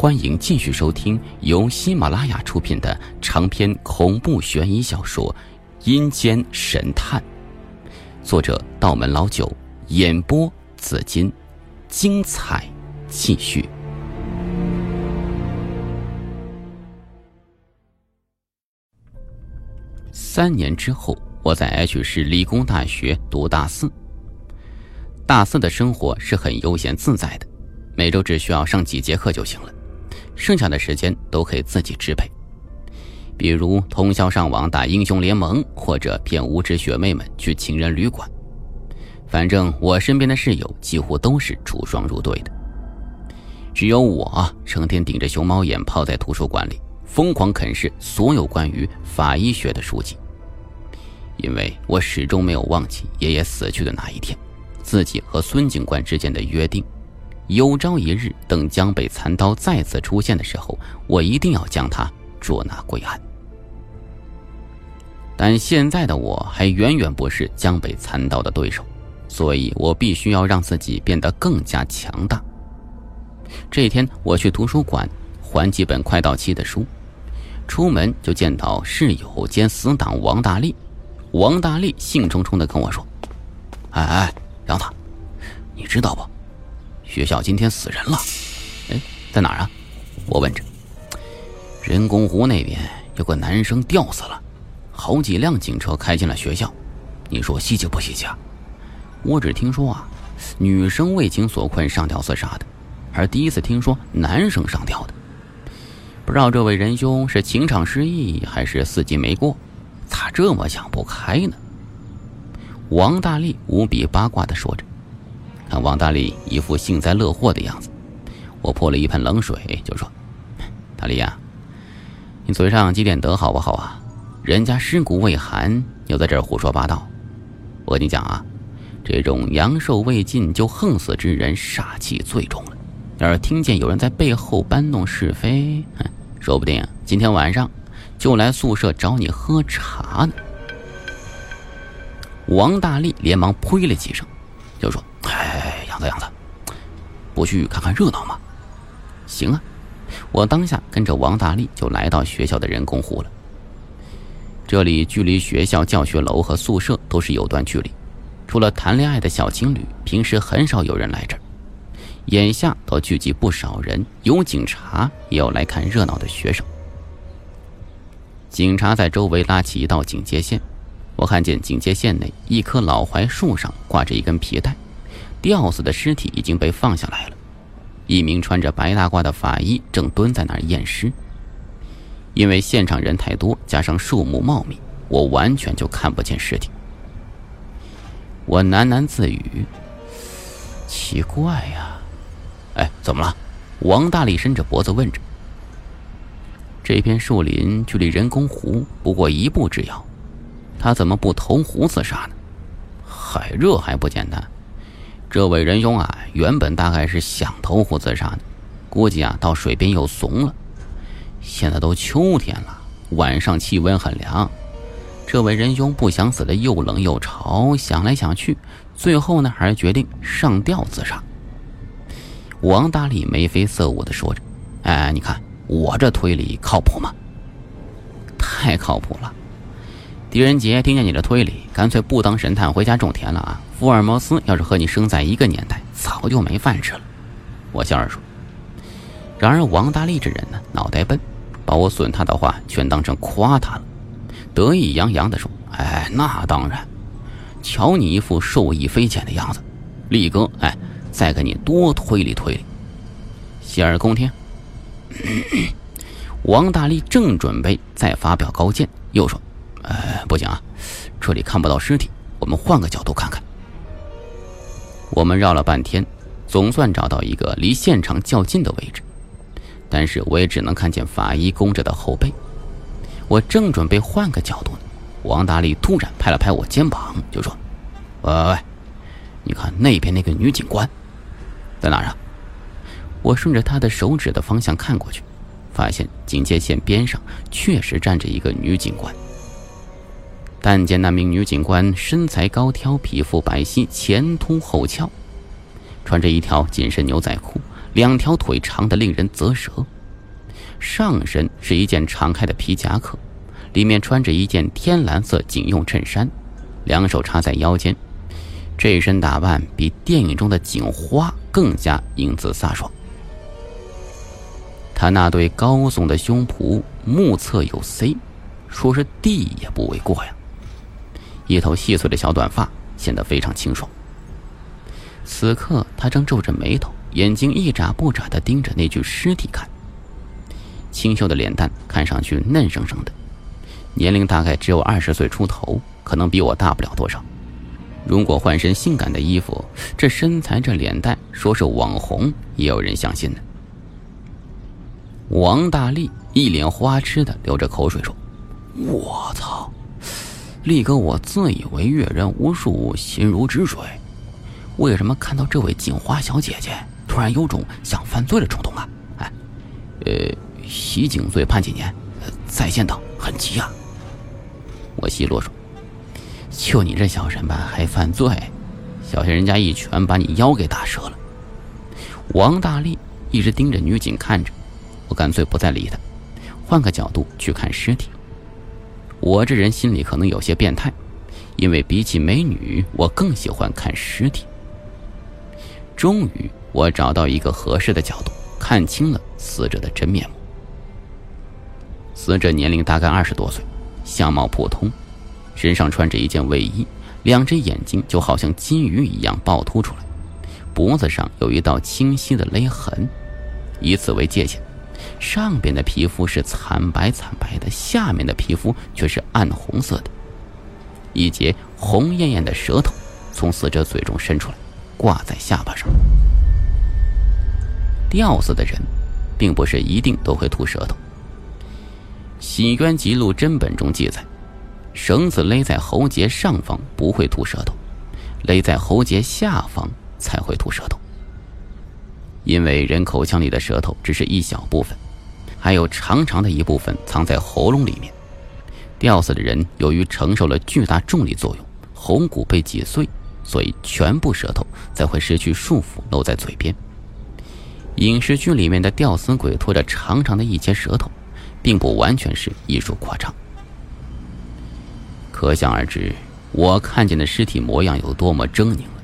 欢迎继续收听由喜马拉雅出品的长篇恐怖悬疑小说《阴间神探》，作者道门老九，演播紫金，精彩继续。三年之后，我在 H 市理工大学读大四。大四的生活是很悠闲自在的，每周只需要上几节课就行了，剩下的时间都可以自己支配。比如通宵上网打英雄联盟，或者骗无知学妹们去情人旅馆。反正我身边的室友几乎都是出双入对的，只有我成天顶着熊猫眼泡在图书馆里。疯狂啃噬所有关于法医学的书籍，因为我始终没有忘记爷爷死去的那一天，自己和孙警官之间的约定：有朝一日，等江北残刀再次出现的时候，我一定要将他捉拿归案。但现在的我还远远不是江北残刀的对手，所以我必须要让自己变得更加强大。这一天，我去图书馆还几本快到期的书。出门就见到室友兼死党王大力，王大力兴冲冲的跟我说：“哎哎，杨子，你知道不？学校今天死人了。哎，在哪儿啊？”我问着。人工湖那边有个男生吊死了，好几辆警车开进了学校，你说稀奇不稀奇啊？我只听说啊，女生为情所困上吊自杀的，而第一次听说男生上吊的。不知道这位仁兄是情场失意还是四季没过，咋这么想不开呢？王大力无比八卦的说着，看王大力一副幸灾乐祸的样子，我泼了一盆冷水，就说：“大力呀，你嘴上积点德好不好啊？人家尸骨未寒，又在这儿胡说八道。我跟你讲啊，这种阳寿未尽就横死之人，煞气最重了。要是听见有人在背后搬弄是非，”说不定今天晚上就来宿舍找你喝茶呢。王大力连忙呸了几声，就说：“哎，子，样子，不去看看热闹吗？”行啊，我当下跟着王大力就来到学校的人工湖了。这里距离学校教学楼和宿舍都是有段距离，除了谈恋爱的小情侣，平时很少有人来这儿。眼下倒聚集不少人，有警察，也有来看热闹的学生。警察在周围拉起一道警戒线，我看见警戒线内一棵老槐树上挂着一根皮带，吊死的尸体已经被放下来了。一名穿着白大褂的法医正蹲在那儿验尸。因为现场人太多，加上树木茂密，我完全就看不见尸体。我喃喃自语：“奇怪呀。”哎，怎么了？王大力伸着脖子问着。这片树林距离人工湖不过一步之遥，他怎么不投湖自杀呢？海热还不简单，这位仁兄啊，原本大概是想投湖自杀的，估计啊到水边又怂了。现在都秋天了，晚上气温很凉，这位仁兄不想死的又冷又潮，想来想去，最后呢还是决定上吊自杀。王大力眉飞色舞的说着：“哎，你看我这推理靠谱吗？太靠谱了！狄仁杰听见你的推理，干脆不当神探，回家种田了啊！福尔摩斯要是和你生在一个年代，早就没饭吃了。”我笑着说。然而王大力这人呢，脑袋笨，把我损他的话全当成夸他了，得意洋洋的说：“哎，那当然，瞧你一副受益匪浅的样子，力哥，哎。”再给你多推理推理，洗耳恭听。王大力正准备再发表高见，又说：“哎，不行啊，这里看不到尸体，我们换个角度看看。”我们绕了半天，总算找到一个离现场较近的位置，但是我也只能看见法医弓着的后背。我正准备换个角度呢，王大力突然拍了拍我肩膀，就说：“喂喂喂，你看那边那个女警官。”在哪儿啊？我顺着他的手指的方向看过去，发现警戒线边上确实站着一个女警官。但见那名女警官身材高挑，皮肤白皙，前凸后翘，穿着一条紧身牛仔裤，两条腿长的令人啧舌，上身是一件敞开的皮夹克，里面穿着一件天蓝色警用衬衫，两手插在腰间，这身打扮比电影中的警花更加英姿飒爽。他那对高耸的胸脯，目测有 C，说是 D 也不为过呀。一头细碎的小短发显得非常清爽。此刻，他正皱着眉头，眼睛一眨不眨地盯着那具尸体看。清秀的脸蛋看上去嫩生生的，年龄大概只有二十岁出头，可能比我大不了多少。如果换身性感的衣服，这身材这脸蛋，说是网红也有人相信呢。王大力一脸花痴的流着口水说：“我操，力哥，我自以为阅人无数，心如止水，为什么看到这位警花小姐姐，突然有种想犯罪的冲动啊？哎，呃，袭警罪判几年？在线等，很急啊。”我奚落说：“就你这小身板，还犯罪？小心人家一拳把你腰给打折了。”王大力一直盯着女警看着。我干脆不再理他，换个角度去看尸体。我这人心里可能有些变态，因为比起美女，我更喜欢看尸体。终于，我找到一个合适的角度，看清了死者的真面目。死者年龄大概二十多岁，相貌普通，身上穿着一件卫衣，两只眼睛就好像金鱼一样暴突出来，脖子上有一道清晰的勒痕，以此为界限。上边的皮肤是惨白惨白的，下面的皮肤却是暗红色的。一截红艳艳的舌头从死者嘴中伸出来，挂在下巴上。吊死的人，并不是一定都会吐舌头。《洗冤集录》真本中记载，绳子勒在喉结上方不会吐舌头，勒在喉结下方才会吐舌头。因为人口腔里的舌头只是一小部分。还有长长的一部分藏在喉咙里面。吊死的人由于承受了巨大重力作用，喉骨被挤碎，所以全部舌头才会失去束缚，露在嘴边。影视剧里面的吊死鬼拖着长长的一截舌头，并不完全是艺术夸张。可想而知，我看见的尸体模样有多么狰狞了。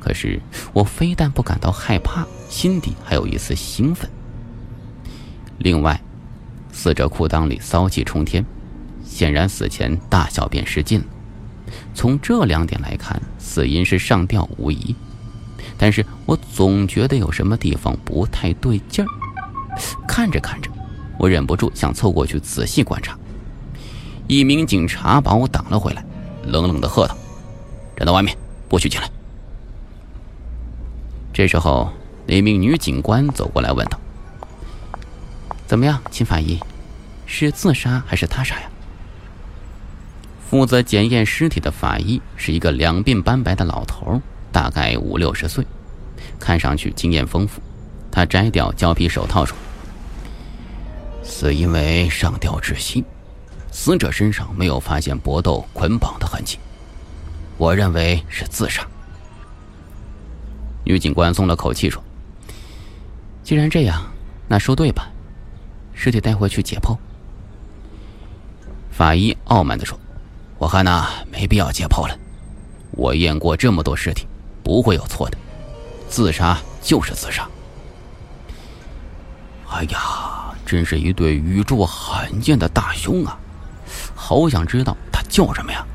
可是我非但不感到害怕，心底还有一丝兴奋。另外，死者裤裆里骚气冲天，显然死前大小便失禁了。从这两点来看，死因是上吊无疑。但是我总觉得有什么地方不太对劲儿。看着看着，我忍不住想凑过去仔细观察。一名警察把我挡了回来，冷冷的喝道：“站在外面，不许进来。”这时候，那名女警官走过来问道。怎么样，秦法医，是自杀还是他杀呀？负责检验尸体的法医是一个两鬓斑白的老头，大概五六十岁，看上去经验丰富。他摘掉胶皮手套说：“死因为上吊窒息，死者身上没有发现搏斗捆绑的痕迹，我认为是自杀。”女警官松了口气说：“既然这样，那说对吧？”尸体带回去解剖。法医傲慢地说：“我看呐，没必要解剖了。我验过这么多尸体，不会有错的。自杀就是自杀。”哎呀，真是一对宇宙罕见的大胸啊！好想知道他叫什么呀？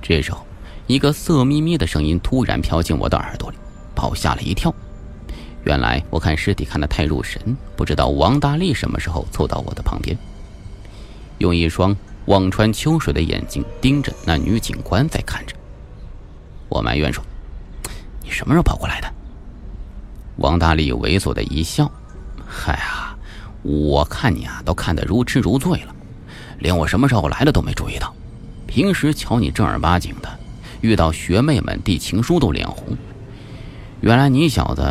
这时候，一个色眯眯的声音突然飘进我的耳朵里，把我吓了一跳。原来我看尸体看得太入神，不知道王大力什么时候凑到我的旁边，用一双望穿秋水的眼睛盯着那女警官在看着。我埋怨说：“你什么时候跑过来的？”王大力猥琐的一笑：“嗨呀，我看你啊，都看得如痴如醉了，连我什么时候来的都没注意到。平时瞧你正儿八经的，遇到学妹们递情书都脸红。”原来你小子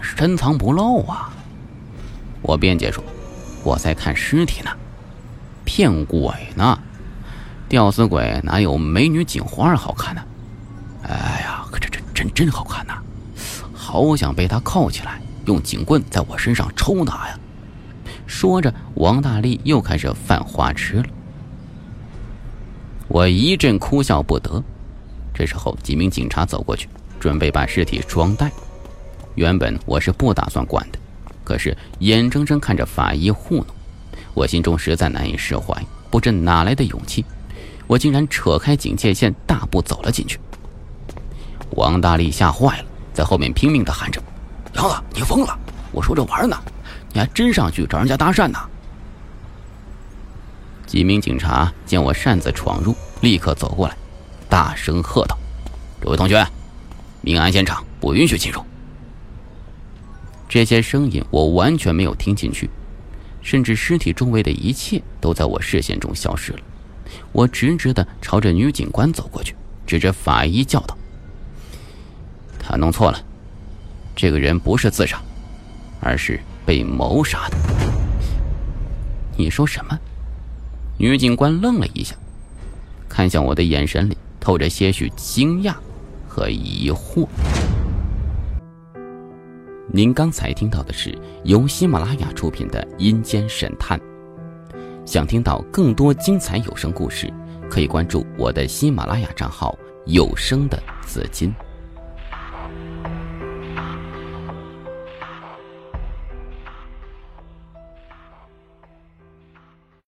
深藏不露啊！我辩解说：“我在看尸体呢，骗鬼呢！吊死鬼哪有美女警花好看呢？哎呀，可这这真真好看呐！好想被他铐起来，用警棍在我身上抽打呀！说着，王大力又开始犯花痴了。我一阵哭笑不得。这时候，几名警察走过去，准备把尸体装袋。原本我是不打算管的，可是眼睁睁看着法医糊弄，我心中实在难以释怀。不知哪来的勇气，我竟然扯开警戒线，大步走了进去。王大力吓坏了，在后面拼命的喊着：“杨子，你疯了！我说着玩呢，你还真上去找人家搭讪呢！”几名警察见我擅自闯入，立刻走过来，大声喝道：“这位同学，命案现场不允许进入。”这些声音我完全没有听进去，甚至尸体周围的一切都在我视线中消失了。我直直的朝着女警官走过去，指着法医叫道：“他弄错了，这个人不是自杀，而是被谋杀的。”你说什么？女警官愣了一下，看向我的眼神里透着些许惊讶和疑惑。您刚才听到的是由喜马拉雅出品的《阴间神探》。想听到更多精彩有声故事，可以关注我的喜马拉雅账号“有声的紫金”。